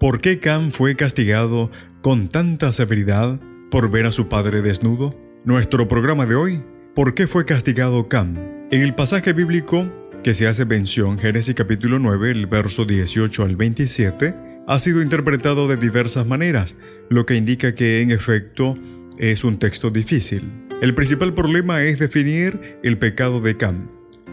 ¿Por qué Cam fue castigado con tanta severidad por ver a su padre desnudo? Nuestro programa de hoy, ¿por qué fue castigado Cam? En el pasaje bíblico que se hace mención, Génesis capítulo 9, el verso 18 al 27, ha sido interpretado de diversas maneras, lo que indica que en efecto es un texto difícil. El principal problema es definir el pecado de Cam.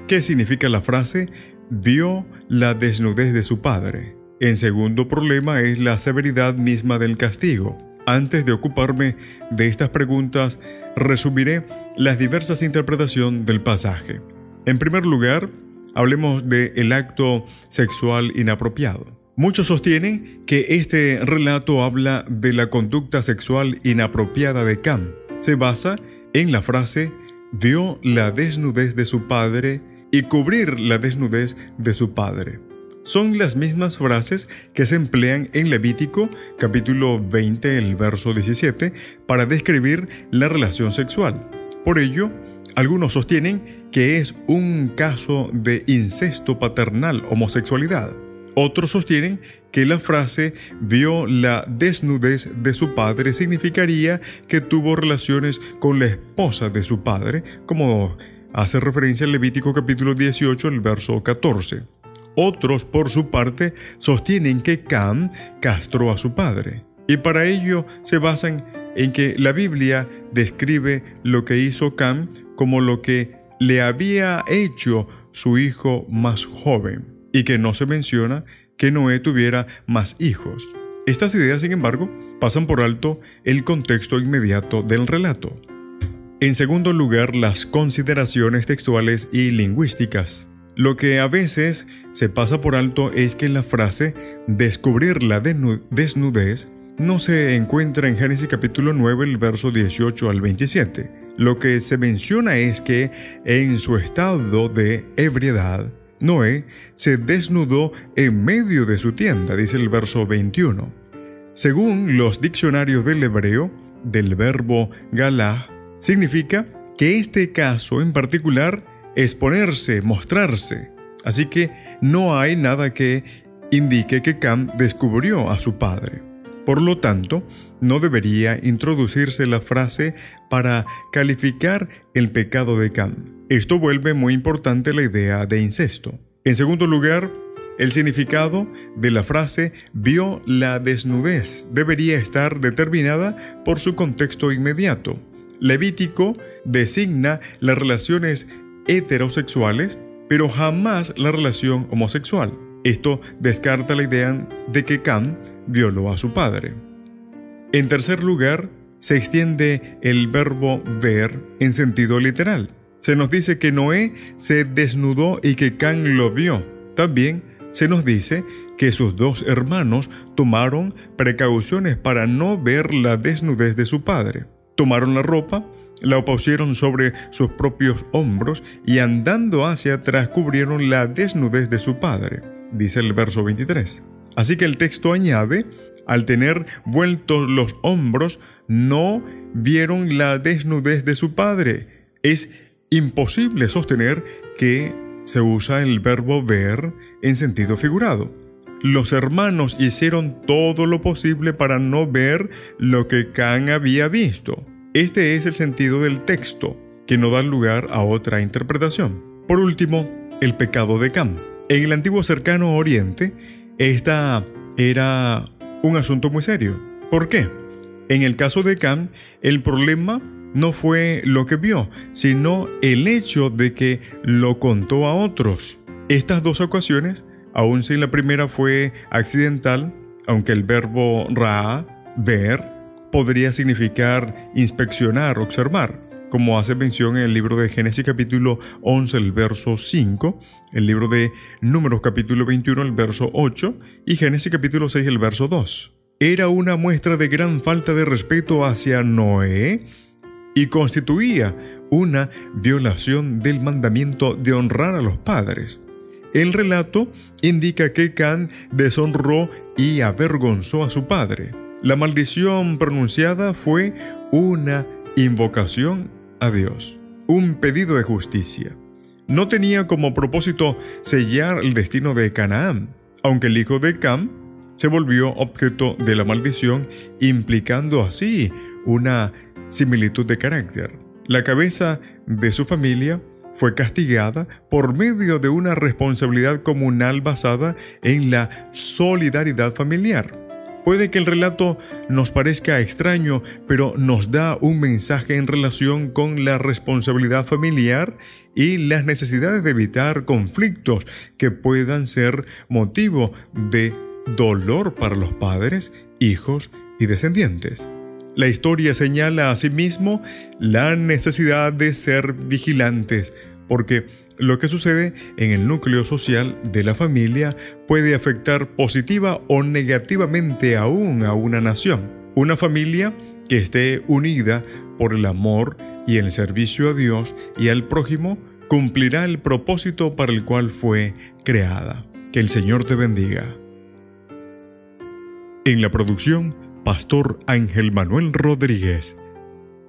¿Qué significa la frase vio la desnudez de su padre? El segundo problema es la severidad misma del castigo. Antes de ocuparme de estas preguntas, resumiré las diversas interpretaciones del pasaje. En primer lugar, hablemos del el acto sexual inapropiado. Muchos sostienen que este relato habla de la conducta sexual inapropiada de Cam. Se basa en la frase vio la desnudez de su padre y cubrir la desnudez de su padre son las mismas frases que se emplean en Levítico capítulo 20, el verso 17, para describir la relación sexual. Por ello, algunos sostienen que es un caso de incesto paternal, homosexualidad. Otros sostienen que la frase vio la desnudez de su padre significaría que tuvo relaciones con la esposa de su padre, como hace referencia en Levítico capítulo 18, el verso 14. Otros, por su parte, sostienen que Cam castró a su padre. Y para ello se basan en que la Biblia describe lo que hizo Cam como lo que le había hecho su hijo más joven, y que no se menciona que Noé tuviera más hijos. Estas ideas, sin embargo, pasan por alto el contexto inmediato del relato. En segundo lugar, las consideraciones textuales y lingüísticas. Lo que a veces se pasa por alto es que la frase descubrir la desnudez no se encuentra en Génesis capítulo 9, el verso 18 al 27. Lo que se menciona es que en su estado de ebriedad, Noé se desnudó en medio de su tienda, dice el verso 21. Según los diccionarios del hebreo, del verbo galá, significa que este caso en particular exponerse, mostrarse. Así que no hay nada que indique que Cam descubrió a su padre. Por lo tanto, no debería introducirse la frase para calificar el pecado de Cam. Esto vuelve muy importante la idea de incesto. En segundo lugar, el significado de la frase vio la desnudez debería estar determinada por su contexto inmediato. Levítico designa las relaciones heterosexuales, pero jamás la relación homosexual. Esto descarta la idea de que Cam violó a su padre. En tercer lugar, se extiende el verbo ver en sentido literal. Se nos dice que Noé se desnudó y que Cam lo vio. También se nos dice que sus dos hermanos tomaron precauciones para no ver la desnudez de su padre. Tomaron la ropa, la pusieron sobre sus propios hombros y andando hacia atrás cubrieron la desnudez de su padre, dice el verso 23. Así que el texto añade, al tener vueltos los hombros, no vieron la desnudez de su padre. Es imposible sostener que se usa el verbo ver en sentido figurado. Los hermanos hicieron todo lo posible para no ver lo que Can había visto. Este es el sentido del texto, que no da lugar a otra interpretación. Por último, el pecado de Cam. En el antiguo cercano Oriente, esta era un asunto muy serio. ¿Por qué? En el caso de Cam, el problema no fue lo que vio, sino el hecho de que lo contó a otros. Estas dos ocasiones, aun si la primera fue accidental, aunque el verbo ra, ver, podría significar inspeccionar, observar, como hace mención en el libro de Génesis capítulo 11, el verso 5, el libro de Números capítulo 21, el verso 8 y Génesis capítulo 6, el verso 2. era una muestra de gran falta de respeto hacia Noé y constituía una violación del mandamiento de honrar a los padres. El relato indica que Can deshonró y avergonzó a su padre. La maldición pronunciada fue una invocación a Dios, un pedido de justicia. No tenía como propósito sellar el destino de Canaán, aunque el hijo de Cam se volvió objeto de la maldición, implicando así una similitud de carácter. La cabeza de su familia fue castigada por medio de una responsabilidad comunal basada en la solidaridad familiar. Puede que el relato nos parezca extraño, pero nos da un mensaje en relación con la responsabilidad familiar y las necesidades de evitar conflictos que puedan ser motivo de dolor para los padres, hijos y descendientes. La historia señala asimismo la necesidad de ser vigilantes, porque lo que sucede en el núcleo social de la familia puede afectar positiva o negativamente aún a una nación. Una familia que esté unida por el amor y el servicio a Dios y al prójimo cumplirá el propósito para el cual fue creada. Que el Señor te bendiga. En la producción, Pastor Ángel Manuel Rodríguez.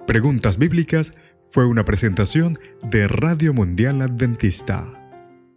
Preguntas Bíblicas fue una presentación de Radio Mundial Adventista.